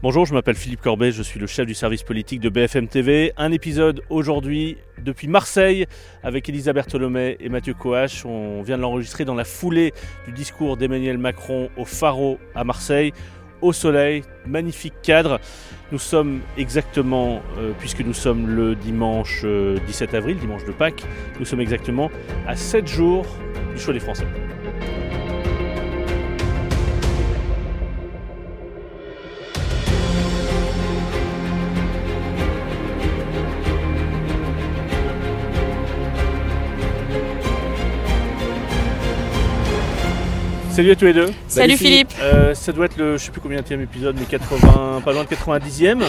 Bonjour, je m'appelle Philippe Corbet, je suis le chef du service politique de BFM TV. Un épisode aujourd'hui depuis Marseille avec Elisabeth Tholomé et Mathieu Coache. On vient de l'enregistrer dans la foulée du discours d'Emmanuel Macron au Pharo à Marseille. Au soleil, magnifique cadre. Nous sommes exactement, euh, puisque nous sommes le dimanche 17 euh, avril, dimanche de Pâques, nous sommes exactement à 7 jours du choix des Français. Salut à tous les deux. Salut, Philippe. Euh, ça doit être le, je sais plus combien de épisode, mais 80, pas loin de 90e.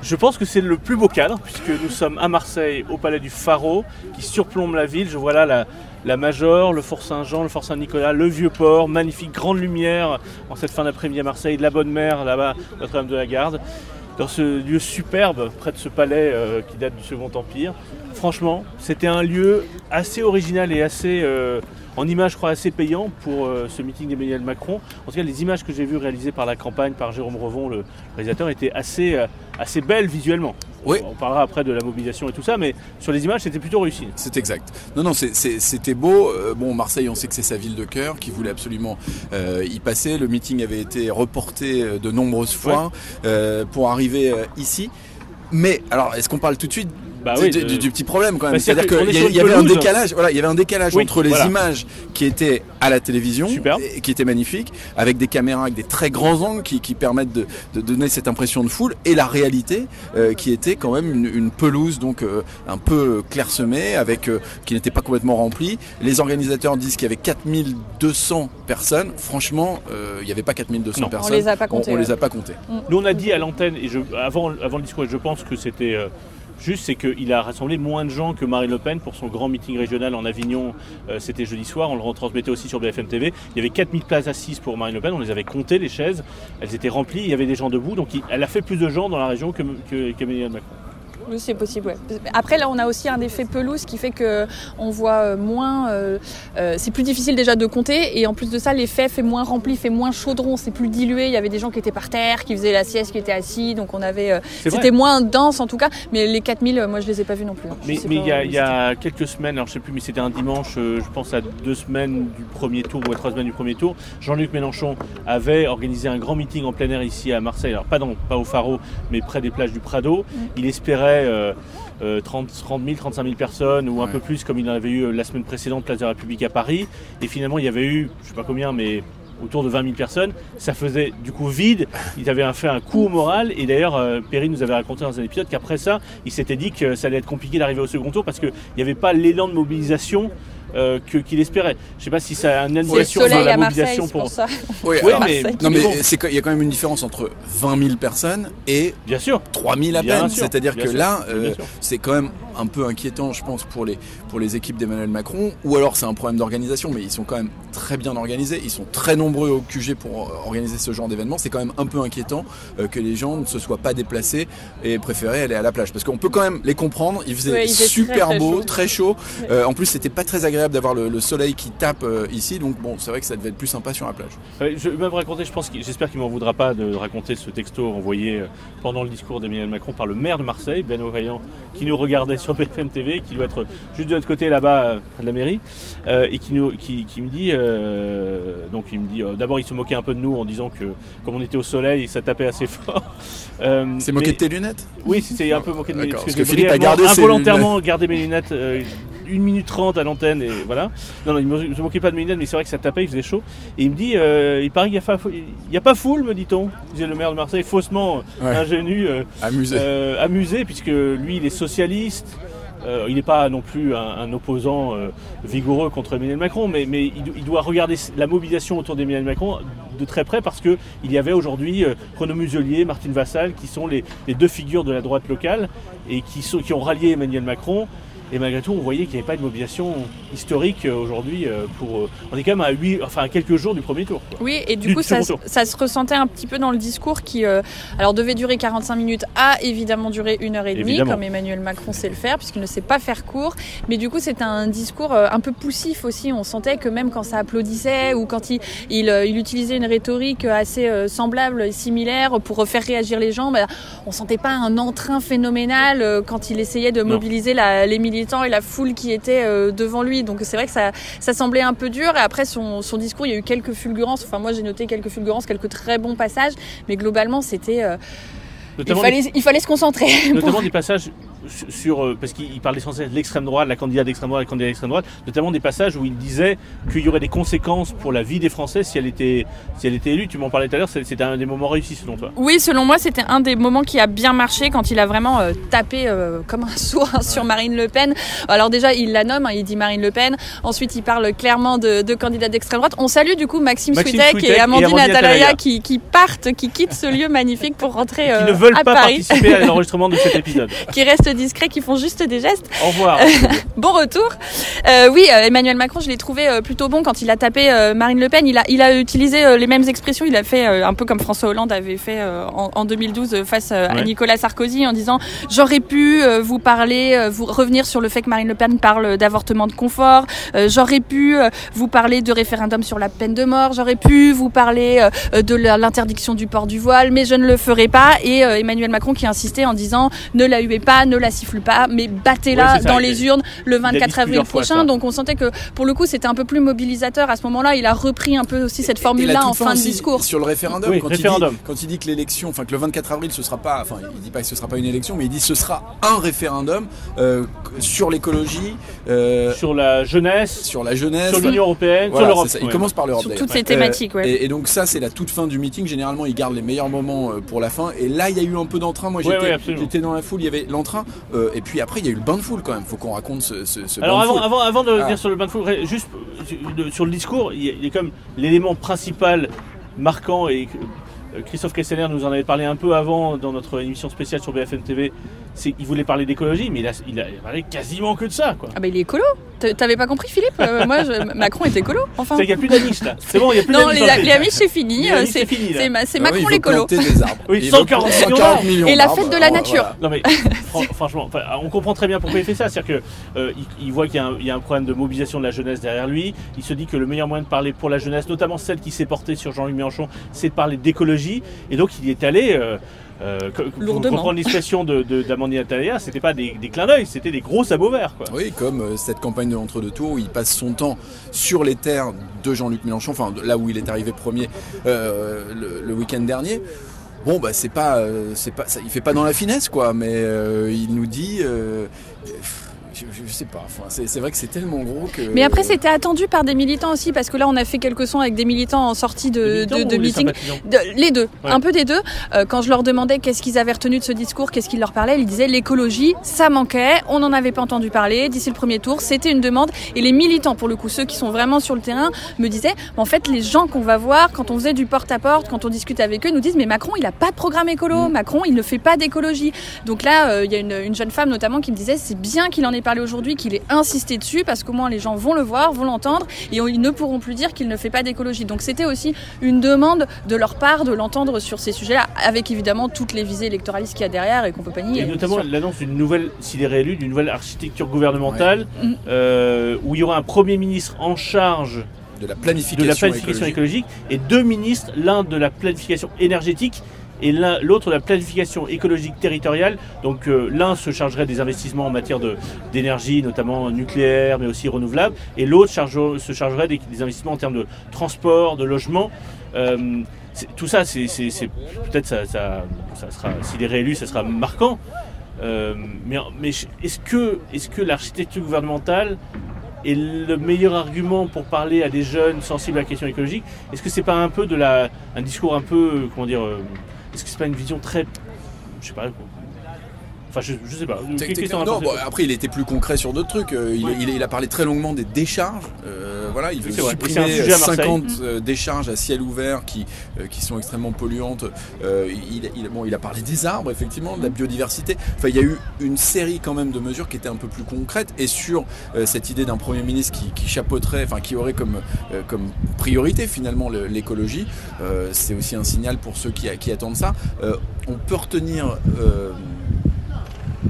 Je pense que c'est le plus beau cadre, puisque nous sommes à Marseille, au palais du Pharo, qui surplombe la ville. Je vois là la, la Major, le Fort Saint-Jean, le Fort Saint-Nicolas, le Vieux-Port, magnifique grande lumière en cette fin d'après-midi à Marseille, de la Bonne Mère, là-bas, Notre-Dame de la Garde. Dans ce lieu superbe, près de ce palais euh, qui date du Second Empire. Franchement, c'était un lieu assez original et assez. Euh, en image, je crois, assez payant pour euh, ce meeting d'Emmanuel Macron. En tout cas, les images que j'ai vues réalisées par la campagne, par Jérôme Revon, le réalisateur, étaient assez, euh, assez belles visuellement. Oui. On parlera après de la mobilisation et tout ça, mais sur les images, c'était plutôt réussi. C'est exact. Non, non, c'était beau. Euh, bon, Marseille, on sait que c'est sa ville de cœur, qui voulait absolument y passer. Le meeting avait été reporté de nombreuses fois pour arriver ici. Mais alors, est-ce qu'on parle tout de suite bah du, petit problème quand même. Bah, C'est-à-dire qu'il y, avait un décalage, voilà, il y avait un décalage entre les images qui étaient à la télévision, et, qui étaient magnifiques, avec des caméras avec des très grands angles qui, permettent de, donner cette impression de foule, et la réalité euh, qui était quand même une, pelouse donc euh, un peu clairsemée, avec euh, qui n'était pas complètement remplie. Les organisateurs disent qu'il y avait 4200 personnes. Franchement, il n'y avait pas 4200 personnes. On les a pas comptés. On, les a pas comptés. Nous on a dit à l'antenne et je, avant, avant le discours, je pense que c'était Juste, c'est qu'il a rassemblé moins de gens que Marine Le Pen pour son grand meeting régional en Avignon. Euh, c'était jeudi soir. On le retransmettait aussi sur BFM TV. Il y avait 4000 places assises pour Marine Le Pen. On les avait comptées, les chaises. Elles étaient remplies. Il y avait des gens debout. Donc, elle a fait plus de gens dans la région que, que, Macron. Oui, c'est possible. Après, là, on a aussi un effet pelouse qui fait que on voit euh, moins. Euh, euh, c'est plus difficile déjà de compter, et en plus de ça, l'effet fait moins rempli, fait moins chaudron, c'est plus dilué. Il y avait des gens qui étaient par terre, qui faisaient la sieste, qui étaient assis, donc on avait. C'était moins dense en tout cas. Mais les 4000, moi, je les ai pas vus non plus. Hein. Mais il y, a quelques semaines, alors je sais plus, mais c'était un dimanche, je pense à deux semaines du premier tour ou à trois semaines du premier tour, Jean-Luc Mélenchon avait organisé un grand meeting en plein air ici à Marseille. Alors pas, dans, pas au Faro, mais près des plages du Prado. Mm. Il espérait 30, 30 000, 35 000 personnes ou un peu plus comme il en avait eu euh, la semaine précédente, place de la République à Paris. Et finalement, il y avait eu, je sais pas combien, mais autour de 20 000 personnes. Ça faisait du coup vide. Il avait fait un coup au moral. Et d'ailleurs, euh, Perry nous avait raconté dans un épisode qu'après ça, il s'était dit que ça allait être compliqué d'arriver au second tour parce qu'il n'y avait pas l'élan de mobilisation euh, qu'il espérait. Je ne sais pas si ça a une indication sur la mobilisation pour... ça. Oui, mais, non, mais il y a quand même une différence entre 20 000 personnes et bien sûr 3 000 à peine. C'est-à-dire que là, euh, c'est quand même un peu inquiétant, je pense, pour les, pour les équipes d'Emmanuel Macron. Ou alors c'est un problème d'organisation, mais ils sont quand même très bien organisés. Ils sont très nombreux au QG pour organiser ce genre d'événement. C'est quand même un peu inquiétant euh, que les gens ne se soient pas déplacés et préféraient aller à la plage. Parce qu'on peut quand même les comprendre. Il faisait super beau, très chaud. en plus, c'était pas très agréable d'avoir le, soleil qui tape euh, ici, donc bon, c'est vrai que ça devait être plus sympa sur la plage. je vais même raconter, je pense, j'espère qu'il m'en voudra pas de raconter ce texto envoyé euh, pendant le discours d'Emmanuel Macron par le maire de Marseille, Ben Vaillant, qui nous regardait sur BFM TV, qui doit être juste de l'autre côté là-bas euh, de la mairie, et qui, nous, qui, me dit, donc il me dit, d'abord il se moquait un peu de nous en disant que comme on était au soleil, ça tapait assez fort. c'est moqué de tes lunettes? Oui, c'est un peu moqué de mes lunettes. Parce que, Philippe a gardé involontairement gardé mes lunettes 1 minute 30 à l'antenne et voilà. Non, non, il ne se moquait pas de mes lunettes, mais c'est vrai que ça tapait, il faisait chaud. Et il me dit, euh, il paraît qu'il n'y a, pas foule, me dit-on, disait le maire de Marseille, faussement ingénu, euh, amusé. Euh, amusé, puisque lui, il est socialiste. il n'est pas non plus un, opposant vigoureux contre Emmanuel Macron, mais, mais il, doit regarder la mobilisation autour d'Emmanuel Macron de très près parce qu'il y avait aujourd'hui Renaud Muselier, Martine Vassal, qui sont les, deux figures de la droite locale et qui, sont, qui ont rallié Emmanuel Macron Et malgré tout, on voyait qu'il n'y avait pas de mobilisation historique euh, aujourd'hui. euh, pour. euh, on est quand même à, huit, enfin, à quelques jours du premier tour. quoi. Oui, et du Du coup, ça, ça se ressentait un petit peu dans le discours qui, euh, alors, devait durer 45 minutes, a évidemment duré une heure et demie, Évidemment. comme Emmanuel Macron sait le faire, puisqu'il ne sait pas faire court. Mais du coup, c'était un discours un peu poussif aussi. On sentait que même quand ça applaudissait ou quand il, il, il utilisait une rhétorique assez euh, semblable et similaire pour faire réagir les gens, bah, on sentait pas un entrain phénoménal quand il essayait de mobiliser la- les militants et la foule qui était euh, devant lui. Donc c'est vrai que ça, ça semblait un peu dur. Et après son, son discours, il y a eu quelques fulgurances. Enfin, moi, j'ai noté quelques fulgurances, quelques très bons passages. Mais globalement, c'était. euh, il, fallait, il fallait se concentrer. notamment des passages sur, euh, parce qu'il il parlait sans cesse de l'extrême droite, la candidate d'extrême droite, la candidate d'extrême droite, notamment des passages où il disait qu'il y aurait des conséquences pour la vie des Français si elle était, si elle était élue. Tu m'en parlais tout à l'heure, c'était un des moments réussis selon toi. Oui, selon moi, c'était un des moments qui a bien marché quand il a vraiment euh, tapé euh, comme un sourd hein, sur Marine Le Pen. Alors déjà, il la nomme, hein, il dit Marine Le Pen. Ensuite, il parle clairement de, de candidats d'extrême droite. On salue du coup Maxime, Maxime et et Amandine, Amandine Atalaya qui, qui partent, qui quittent ce lieu magnifique pour rentrer Qui euh, ne veulent à pas Paris, participer à l'enregistrement de cet épisode. qui restent discrets, qui font juste des gestes. Au revoir. Bon retour. Euh, oui, euh, Emmanuel Macron, je l'ai trouvé euh, plutôt bon quand il a tapé euh, Marine Le Pen. Il a, il a utilisé euh, les mêmes expressions. Il a fait euh, un peu comme François Hollande avait fait euh, en, en 2012 euh, face euh, à Ouais. Nicolas Sarkozy en disant j'aurais pu euh, vous parler, euh, vous revenir sur le fait que Marine Le Pen parle d'avortement de confort. Euh, j'aurais pu euh, vous parler de référendum sur la peine de mort. J'aurais pu vous parler euh, de l'interdiction du port du voile, mais je ne le ferai pas. Et euh, Emmanuel Macron qui insistait en disant ne la huez pas, ne la siffle pas, mais battez-la Ouais, dans les urnes le a dit 24 avril fois prochain. Donc on sentait que pour le coup c'était un peu plus mobilisateur à ce moment-là. Il a repris un peu aussi cette Et formule-là en fin de discours. Sur le référendum, Oui, quand, référendum. Il dit, quand il dit que l'élection, enfin que le 24 avril ce sera pas, enfin il dit pas que ce sera pas une élection, mais il dit ce sera un référendum euh, sur l'écologie, euh, sur la jeunesse, sur la jeunesse. sur l'Union Européenne, Voilà, sur l'Europe. Il Ouais. commence par l'Europe. Sur toutes ces thématiques, ouais. Et, et donc ça c'est la toute fin du meeting. Généralement il garde les meilleurs moments euh, pour la fin. Et là il y a eu un peu d'entrain. Moi j'étais dans la foule, il y avait l'entrain. euh, et puis après il y a eu le bain de foule quand même. Faut qu'on raconte ce, ce, ce Alors bain de avant, foule. avant, avant de Ah. revenir sur le bain de foule, juste sur le discours, il y a, il y a comme l'élément principal marquant et Christophe Castaner nous en avait parlé un peu avant dans notre émission spéciale sur BFM TV, qu'il voulait parler d'écologie, mais il a, il a parlé quasiment que de ça. quoi. Ah bah il est écolo. T'avais pas compris Philippe? Euh, Moi je- Macron est écolo. Enfin. C'est qu'il n'y a plus d'Amish là. C'est bon, il n'y a plus Non, d'Amish les, les c'est fini. Euh, C'est fini, ma- Ah oui, Macron veut l'écolo. des arbres. Oui, Il veut 140 planter millions 140 d'arbres. millions Et la fête de la Oh, nature. voilà. Non mais fran- franchement, enfin, on comprend très bien pourquoi il fait ça. C'est-à-dire que euh, il, voit qu'il y, a un- il y a un problème de mobilisation de la jeunesse derrière lui. Il se dit que le meilleur moyen de parler pour la jeunesse, notamment celle qui s'est portée sur Jean-Luc Mélenchon, c'est de parler d'écologie. Et donc il y est allé. Euh, euh, pour comprendre l'expression de, de, d'Amandine Atalaya, c'était pas des, des clins d'œil, c'était des gros sabots verts. Quoi. Oui, comme euh, cette campagne de l'entre-deux tours où il passe son temps sur les terres de Jean-Luc Mélenchon, enfin là où il est arrivé premier euh, le, le week-end dernier. Bon, bah c'est pas, euh, c'est pas, ça, il fait pas dans la finesse quoi, mais euh, il nous dit, euh, je, je sais pas, enfin, c'est c'est vrai que c'est tellement gros que. Mais après, c'était attendu par des militants aussi, parce que là, on a fait quelques sons avec des militants en sortie de, de, de ou les meeting. De- les deux, Ouais. un peu des deux. Euh, quand je leur demandais qu'est-ce qu'ils avaient retenu de ce discours, qu'est-ce qu'ils leur parlaient, ils disaient l'écologie, ça manquait, on n'en avait pas entendu parler d'ici le premier tour, c'était une demande. Et les militants, pour le coup, ceux qui sont vraiment sur le terrain, me disaient, en fait, les gens qu'on va voir, quand on faisait du porte-à-porte, quand on discute avec eux, nous disent, mais Macron, il a pas de programme écolo, Mm. Macron, il ne fait pas d'écologie. Donc là, euh, il y a une, une jeune femme notamment qui me disait, c'est bien qu'il en ait parlé aujourd'hui, qu'il ait insisté dessus, parce qu'au moins les gens vont le voir, vont l'entendre, et ils ne pourront plus dire qu'il ne fait pas d'écologie. Donc c'était aussi une demande de leur part de l'entendre sur ces sujets-là, avec évidemment toutes les visées électoralistes qu'il y a derrière et qu'on peut pas nier. Et notamment l'annonce d'une nouvelle, s'il est réélu, d'une nouvelle architecture gouvernementale Ouais. Mm. euh, où il y aura un Premier ministre en charge de la de planification, la planification écologique. écologique et deux ministres, l'un de la planification énergétique et l'autre la planification écologique territoriale. Donc euh, l'un se chargerait des investissements en matière d'énergie, notamment nucléaire, mais aussi renouvelable, et l'autre se chargerait des, investissements en termes de transport, de logement. Euh, tout ça, peut-être ça, ça, ça s'il est réélu, ça sera marquant. Euh, mais est-ce que, l'architecture gouvernementale est le meilleur argument pour parler à des jeunes sensibles à la question écologique? Est-ce que c'est pas un peu de la, un discours un peu, comment dire, est-ce que c'est pas une vision très, je sais pas, Enfin, je, je sais pas. Non, bon, toi après il était plus concret sur d'autres trucs. Euh, Il, Ouais. il- il a parlé très longuement des décharges. Euh, voilà, il veut supprimer un sujet à Marseille. 50 euh, décharges à ciel ouvert qui, euh, qui sont extrêmement polluantes. Euh, il, il- bon, il a parlé des arbres, effectivement, de la biodiversité. Enfin, il y a eu une série quand même de mesures qui étaient un peu plus concrètes. Et sur euh, cette idée d'un Premier ministre qui, qui chapeauterait, enfin qui aurait comme, euh, comme priorité finalement le- l'écologie, euh, c'est aussi un signal pour ceux qui, qui attendent ça. Euh, on peut retenir...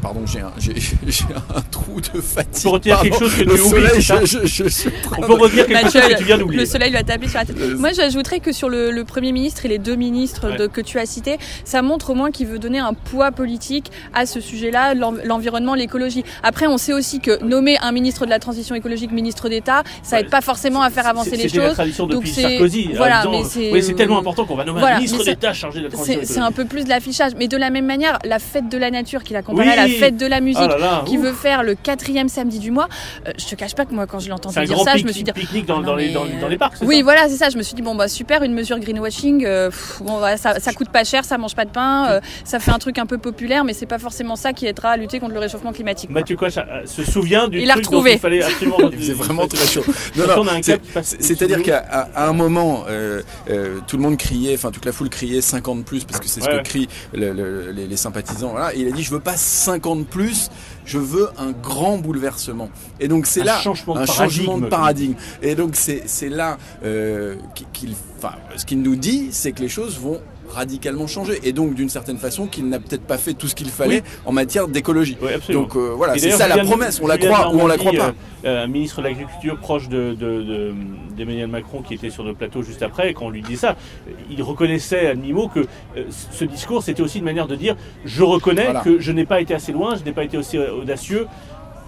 Pardon, j'ai un, j'ai, j'ai un trou de fatigue. On peut retenir quelque chose que le tu oublies, soleil, c'est ça je, je, je On peut redire quelque Mathieu, chose que tu viens d'oublier. Le soleil lui a tapé sur la tête. Moi, j'ajouterais que sur le, le Premier ministre et les deux ministres de- que tu as cités, ça montre au moins qu'il veut donner un poids politique à ce sujet-là, l'en- l'environnement, l'écologie. Après, on sait aussi que nommer un ministre de la transition écologique ministre d'État, ça Ouais, aide pas forcément à faire avancer les C'était la choses. tradition depuis c'est- Sarkozy. en voilà, disant, mais c'est- oui, c'est tellement important qu'on va nommer Voilà, un ministre d'État chargé de la transition C'est c'est un écologique. peu plus de l'affichage. Mais de la même manière, la fête de la nature qu'il accompagne Oui. la fête de la musique, là là, qui ouf. veut faire le quatrième samedi du mois, euh, je te cache pas que moi, quand je l'entends C'est dire grand ça, je me suis dit, pique-nique dans, Ah dans les, mais, dans, dans les parcs. c'est Oui, ça voilà, c'est ça. Je me suis dit, bon, bah super, une mesure greenwashing. euh, pff, bon, voilà, ça, ça coûte pas cher, ça mange pas de pain, euh, ça fait un truc un peu populaire, mais c'est pas forcément ça qui aidera à lutter contre le réchauffement climatique. quoi. Mathieu euh, se souvient du Il l'a truc dont retrouvé. il fallait absolument. Il faisait vraiment très chaud. C'est- c'est- C'est-à-dire qu'à un moment, tout le monde criait, enfin toute la foule criait 50 plus parce que c'est ce que crient le- le- les, sympathisants. Voilà. Il a dit je veux pas 50 plus, je veux un grand bouleversement. Et donc c'est Un là changement de un changement de paradigme. Et donc c'est là euh, qu'il- enfin ce qu'il nous dit, c'est que les choses vont radicalement changer et donc d'une certaine façon qu'il n'a peut-être pas fait tout ce qu'il fallait Oui. en matière d'écologie. Oui. Donc euh, voilà, c'est ça la promesse. On la croit ou on la croit pas. euh, euh, un ministre de l'Agriculture proche de, de- de- d'Emmanuel Macron qui était sur le plateau juste après, quand on lui dit ça, il reconnaissait à demi-mot que euh, ce discours c'était aussi une manière de dire je reconnais Voilà. que je n'ai pas été assez loin, je n'ai pas été aussi euh, audacieux.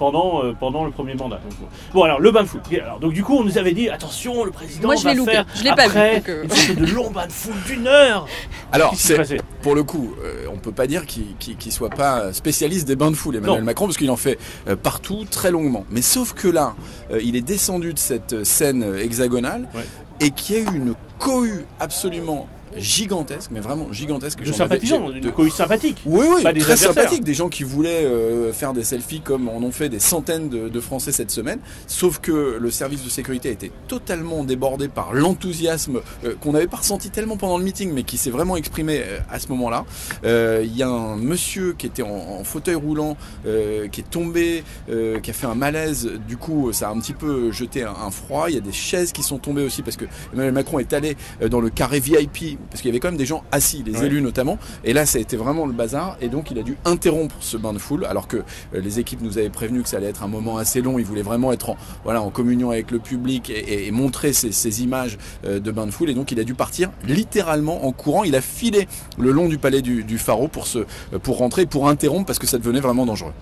Pendant, euh, pendant le premier mandat. Donc, bon, alors le bain de foule. Alors, donc, du coup, on nous avait dit attention, le président Moi, je va l'ai loupé. faire Je l'ai pas vu, après donc, euh. une de long bain de foule d'une heure. Alors c'est pour le coup, euh, on peut pas dire qu'il qu'il- qu'il soit pas spécialiste des bains de foule, Emmanuel Non. Macron, parce qu'il en fait euh, partout, très longuement. Mais sauf que là, euh, il est descendu de cette scène hexagonale Ouais. et qu'il y a eu une cohue absolument gigantesque, mais vraiment gigantesque. De sympathisants, de- cohue sympathique. oui, oui, Pas des très sympathique. Des gens qui voulaient euh, faire des selfies comme en ont fait des centaines de, de Français cette semaine. Sauf que le service de sécurité a été totalement débordé par l'enthousiasme euh, qu'on n'avait pas ressenti tellement pendant le meeting, mais qui s'est vraiment exprimé euh, à ce moment-là. Il y a un monsieur qui était en, en fauteuil roulant, qui est tombé, qui a fait un malaise. Du coup, ça a un petit peu jeté un, un froid. Il y a des chaises qui sont tombées aussi parce que Emmanuel Macron est allé dans le carré VIP, parce qu'il y avait quand même des gens assis, les Ouais. élus notamment. Et là, ça a été vraiment le bazar. Et donc, il a dû interrompre ce bain de foule, alors que euh, les équipes nous avaient prévenu que ça allait être un moment assez long. Il voulait vraiment être en, voilà, en communion avec le public et, et- et montrer ces, ces images euh, de bain de foule. Et donc, il a dû partir littéralement en courant. Il a filé le long du palais du, du Pharaon pour, se, euh, pour rentrer, pour interrompre, parce que ça devenait vraiment dangereux.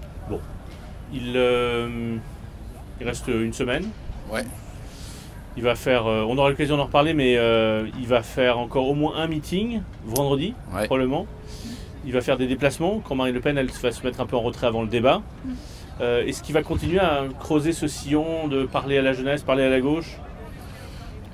Il, euh, il reste une semaine. Ouais. Il va faire, euh, on aura l'occasion d'en reparler, mais euh, il va faire encore au moins un meeting vendredi, Ouais. probablement. Il va faire des déplacements quand Marine Le Pen elle va se mettre un peu en retrait avant le débat. Euh, Est-ce qu'il va continuer à creuser ce sillon de parler à la jeunesse, parler à la gauche?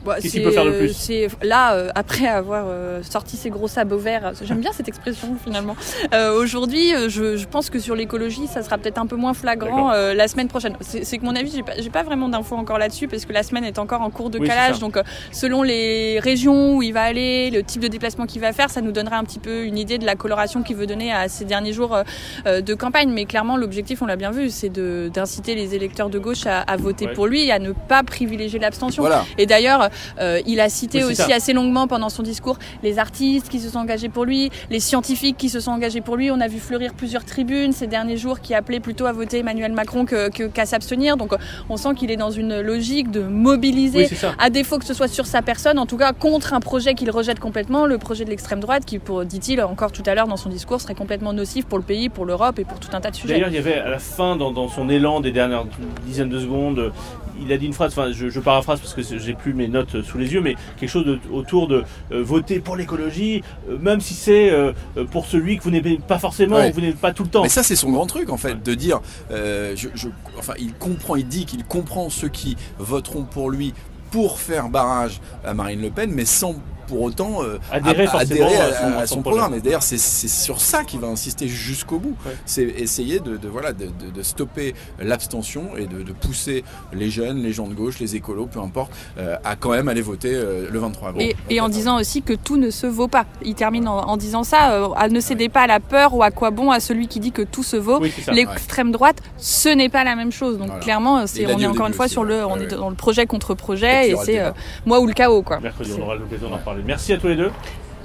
Bah, Qu'est-ce qu'il peut faire de plus euh, C'est là, euh, après avoir euh, sorti ses gros sabots verts, j'aime bien cette expression finalement. Euh, Aujourd'hui, euh, je, je pense que sur l'écologie, ça sera peut-être un peu moins flagrant euh, la semaine prochaine. C'est, c'est que mon avis, j'ai pas, j'ai pas vraiment d'infos encore là-dessus parce que la semaine est encore en cours de Oui, calage. Donc, euh, selon les régions où il va aller, le type de déplacement qu'il va faire, ça nous donnera un petit peu une idée de la coloration qu'il veut donner à ces derniers jours euh, euh, de campagne. Mais clairement, l'objectif, on l'a bien vu, c'est de, d'inciter les électeurs de gauche à, à voter Ouais. pour lui et à ne pas privilégier l'abstention. Voilà. Et d'ailleurs, euh, il a cité Oui, aussi ça. assez longuement pendant son discours les artistes qui se sont engagés pour lui, les scientifiques qui se sont engagés pour lui. On a vu fleurir plusieurs tribunes ces derniers jours qui appelaient plutôt à voter Emmanuel Macron que- qu'à s'abstenir. Donc euh, on sent qu'il est dans une logique de mobiliser. Oui, à défaut que ce soit sur sa personne, en tout cas contre un projet qu'il rejette complètement, le projet de l'extrême droite, qui, dit-il encore tout à l'heure dans son discours, serait complètement nocif pour le pays, pour l'Europe et pour tout un tas de sujets. D'ailleurs, il y avait à la fin, dans, dans son élan des dernières dizaines de secondes, il a dit une phrase, enfin je, je paraphrase parce que j'ai plus mes notes sous les yeux, mais quelque chose de- autour de euh, voter pour l'écologie, euh, même si c'est euh, pour celui que vous n'aimez pas forcément, Ouais. ou que vous n'aimez pas tout le temps. Mais ça, c'est son grand truc, en fait, de dire, je, je- enfin, il comprend, il dit qu'il comprend ceux qui voteront pour lui pour faire barrage à Marine Le Pen, mais sans pour autant euh, adhérer, à, adhérer à, à, son, à son programme. Et d'ailleurs, c'est sur ça qu'il va insister jusqu'au bout. Ouais. C'est essayer de, de voilà de, de, de stopper l'abstention et de, de pousser les jeunes, les gens de gauche, les écolos, peu importe, euh, à quand même aller voter euh, le 23 avril. Et, et en disant aussi que tout ne se vaut pas. Il termine en, en disant ça, euh, ne cédez pas à la peur ou à quoi bon à celui qui dit que tout se vaut. Oui. L'extrême droite, ce n'est pas la même chose. Donc Voilà. clairement, c'est on est encore une fois aussi, sur le, ouais. on Ouais, est dans le projet contre Et projet et c'est euh, moi ou le chaos quoi. Mercredi, on aura l'occasion d'en Merci à tous les deux.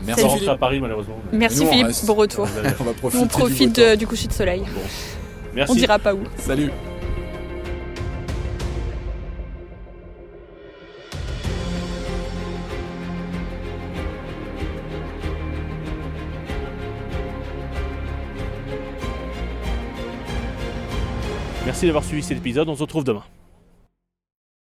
Merci On rentre à Paris, malheureusement. Merci Nous, Philippe, bon retour. On va profiter, On du profite du coucher de soleil. Merci. On dira pas où. Salut. Merci d'avoir suivi cet épisode. On se retrouve demain.